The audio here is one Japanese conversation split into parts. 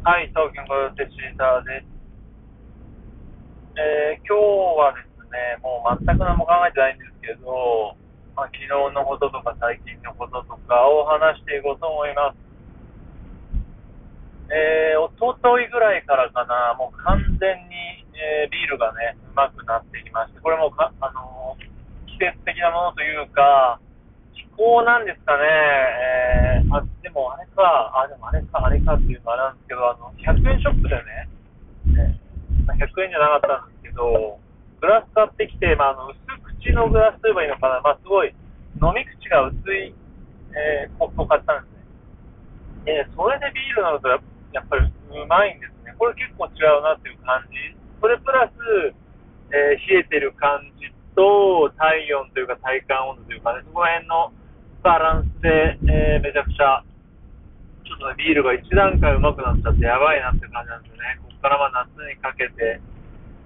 はい、東京のテシーターです。えー今日はですね、もう全く何も考えてないんですけど、まあ、昨日のこととか最近のこととかを話していこうと思います。えー、おとといぐらいからかな、もう完全に、えービールがね、うまくなってきまして、これもか、あのー季節的なものというか、気候なんですかね、えー、あ、でもあれか、あ、でもあれか、あれかっていうのはあれなんですけど、あの、100円ショップでね、ねまあ100円じゃなかったんですけど、グラス買ってきて、まあ、あの、薄口のグラスといえばいいのかな、まあ、すごい、飲み口が薄い、えー、コップを買ったんですね。で、それでビールなのとややっぱりうまいんですね。これ結構違うなっていう感じ。それプラス、えー冷えてる感じと、体温というか体感温度というかね、そこら辺のバランスで、えーめちゃくちゃ、ちょっとね、ビールが一段階上手くなっちゃってやばいなって感じなんですよね。ここからまあ夏にかけて、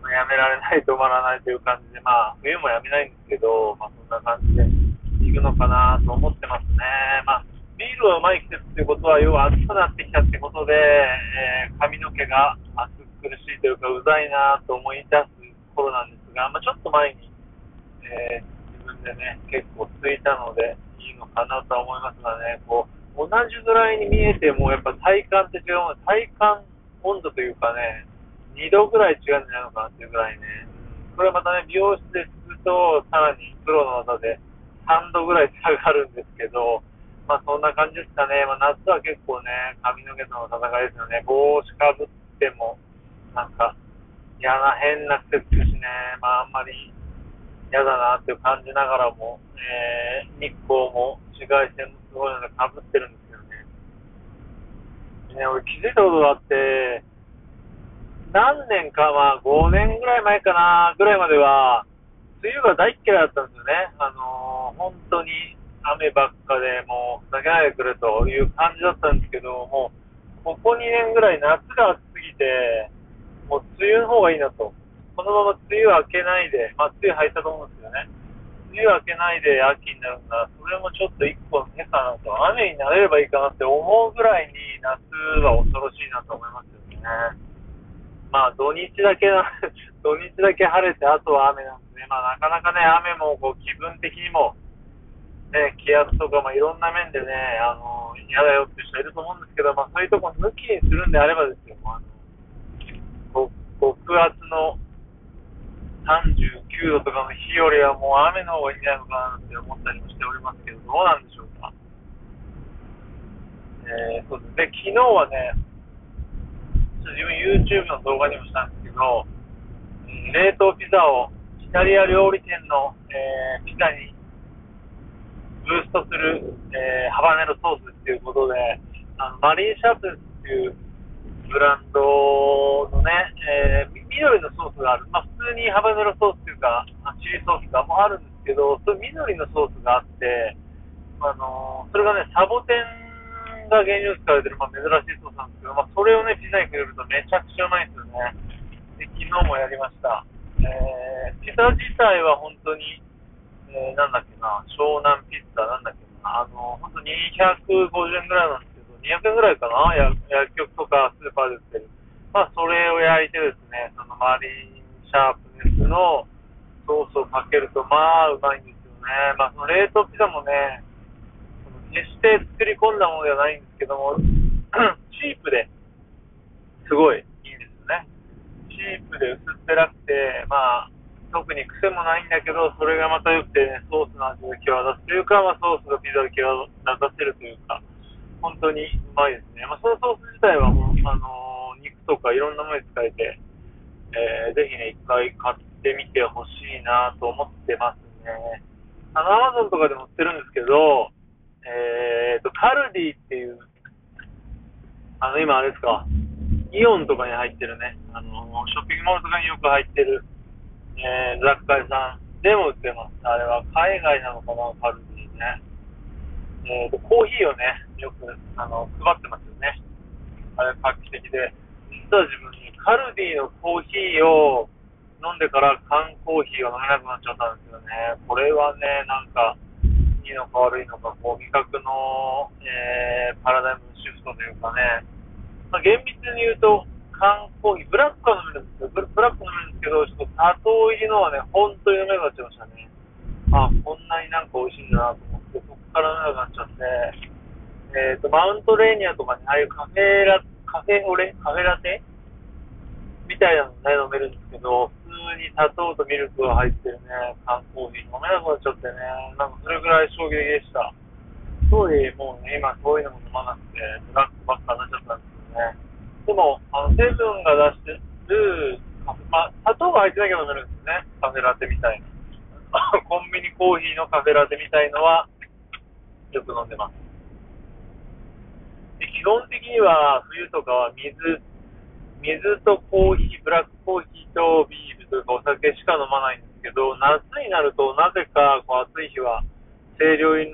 まあやめられない、止まらないという感じで、まあ冬もやめないんですけど、まあそんな感じでいくのかなと思ってますね。まあビールがうまい季節ということは、要は暑くなってきたってことで、えー髪の毛が暑苦しいというか、うざいなと思い出す頃なんですが、まあ、ちょっと前に、えー自分でね、結構ついたので、かなとは思いますがね、こう、同じぐらいに見えても、やっぱ体感って違うもん体感温度というかね、2度ぐらい違うんじゃないのかなっていうぐらいね、これまたね、美容室ですると、さらにプロの技で3度ぐらい差がるんですけど、まあそんな感じですかね。まあ夏は結構ね、髪の毛との戦いですよね。帽子かぶっても、なんか、嫌な変な季節ですしね。まああんまり嫌だなっていう感じながらも、えー、日光も紫外線もすごいのでかぶってるんですよね。ね、俺気づいたことがあって、何年か、まあ5年ぐらい前かな、ぐらいまでは、梅雨が大っ嫌いだったんですよね。あのー本当に雨ばっかでもうふざけないでくれという感じだったんですけど、もうここ2年ぐらい夏が暑すぎて、もう梅雨の方がいいなと。このまま梅雨明けないで、まあ梅雨入ったと思うんですよね。梅雨明けないで秋になるんだ、それもちょっと一個の手かなと。雨になれればいいかなって思うぐらいに夏は恐ろしいなと思いますよね。まあ土日だけ、土日だけ晴れて、あとは雨なんで、まあなかなかね、雨もこう気分的にも、ね、気圧とか、まあいろんな面でね、あの、嫌だよっていう人いると思うんですけど、まあそういうとこ抜きにするんであればですよ、あの、極圧の39度とかの日よりはもう雨の方がいいんじゃないのかなって思ったりもしておりますけど、どうなんでしょうか？えー、そうですね、昨日はね、ちょっと自分 YouTube の動画にもしたんですけど、冷凍ピザをイタリア料理店の、えーピザにブーストする、えーハバネロソースっていうことで、あのマリーシャープっていうブランドのね、えー緑のソースがある。まあ通にハバネロソースっていうか、チリソースがもあるんですけど、それ緑のソースがあって、あのーそれがね、サボテンが原料使われてる、まあ、珍しいソースなんですけど、まあ、それをね、ピザにくれるとめちゃくちゃうまいんですよね。で、昨日もやりました。えー、ピザ自体は本当に、えー、なんだっけな、湘南ピッツァなんだっけな、あの、本当250円ぐらいなんですけど、200円ぐらいかな、薬局とかスーパーで売ってる。まあ、それを焼いてですね、そのマリンシャープネスのソースをかけると、まあ、うまいんですよね。まあ、その冷凍ピザもね、決して作り込んだものではないんですけども、チープですごいいいですよね。チープで薄っぺらくて、まあ、特に癖もないんだけど、それがまた良くてね、ソースの味が際立つというか、まあ、ソースがピザで際立たせるというか、本当にうまいですね。まあ、そのソース自体はもう、あのー肉とかいろんなものに使えて、えーぜひね、一回買ってみてほしいなと思ってますね。あの、アマゾンとかでも売ってるんですけど、えーと、カルディっていう、あの、今あれですか、イオンとかに入ってるね、あの、ショッピングモールとかによく入ってる、えー、雑貨屋さんでも売ってます。あれは海外なのかな、カルディね。えーと、コーヒーをね、よく、あの、配ってますよね。あれ画期的で、実は自分カルディのコーヒーを飲んでから缶コーヒーが飲めなくなっちゃったんですよね。これはね、なんか、いいのか悪いのか、こう、味覚の、えー、パラダイムシフトというかね、まあ、厳密に言うと、缶コーヒー、ブラックは飲めるんですよ。ブブラック飲めるんですけど、ちょっと砂糖入りのはね、本当に飲めなくなっちゃいましたね。あ、こんなになんか美味しいんだなと思って、そこから飲めなくなっちゃって、えっ、ー、と、マウントレーニアとかに、ああいうカフェラ、カフェオレ、カフェラテみたいなのね、飲めるんですけど、普通に砂糖とミルクが入ってるね、缶コーヒー飲めなくなっちゃってね、なんかそれぐらい衝撃でした。当時もうね、今そういうのも飲まなくて、ブラックばっかになっちゃったんですけどね。でも、あの、成分が出してる、まあ、砂糖が入ってなきゃ飲めるんですね。カフェラテみたいな。コンビニコーヒーのカフェラテみたいのは、よく飲んでます。で基本的には、冬とかは水、水とコーヒー、ブラックコーヒーとビールというかお酒しか飲まないんですけど、夏になるとなぜかこう暑い日は清涼飲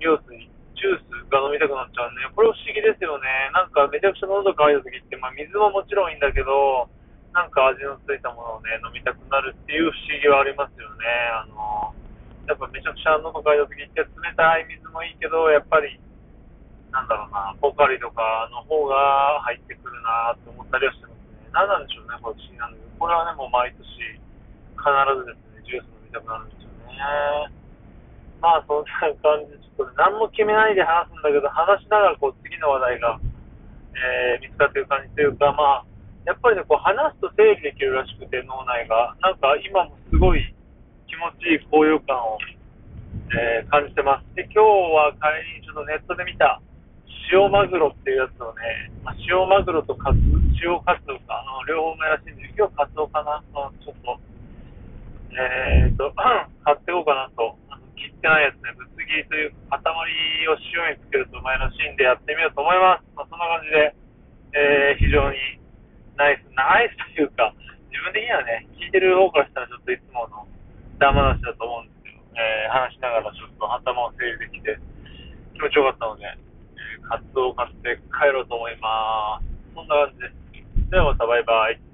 料水ジュースが飲みたくなっちゃうね。これ不思議ですよね。なんかめちゃくちゃ喉乾いた時って、まあ水ももちろんいいんだけど、なんか味のついたものをね、飲みたくなるっていう不思議はありますよね。あの、やっぱめちゃくちゃ喉乾いた時って冷たい水もいいけど、やっぱり、なんだろうな、ポカリとかの方が入ってくるなって思ったりはしてますね。何なんでしょうね、これ不思議なんだけど。これはね、もう毎年必ずですね、ジュース飲みたくなるんですよね。まあそんな感じで、ちょっと、ね、何も決めないで話すんだけど、話しながらこう次の話題が、えー、見つかってる感じというか、まあ、やっぱりね、こう話すと整理できるらしくて、脳内が。なんか今もすごい気持ちいい高揚感を、えー、感じてます。で、今日は帰りにちょっとネットで見た、塩マグロっていうやつをね、まあ、塩マグロとカツ、塩カツオか、あの両方目らしいんで、今日カツオかな、ちょっと、えーと、買っていこうかなと。切ってないやつね、ぶつ切りという塊を塩につけるとうまいらしいんでやってみようと思います。まあ、そんな感じで、えー、非常にナイス、ナイスというか、自分的にはね、聞いてる方からしたらちょっといつものダマ話だと思うんですけど、えー、話しながらちょっと頭を整理できて気持ちよかったので、カツオを買って帰ろうと思います。そんな感じです。ではまたバイバイ。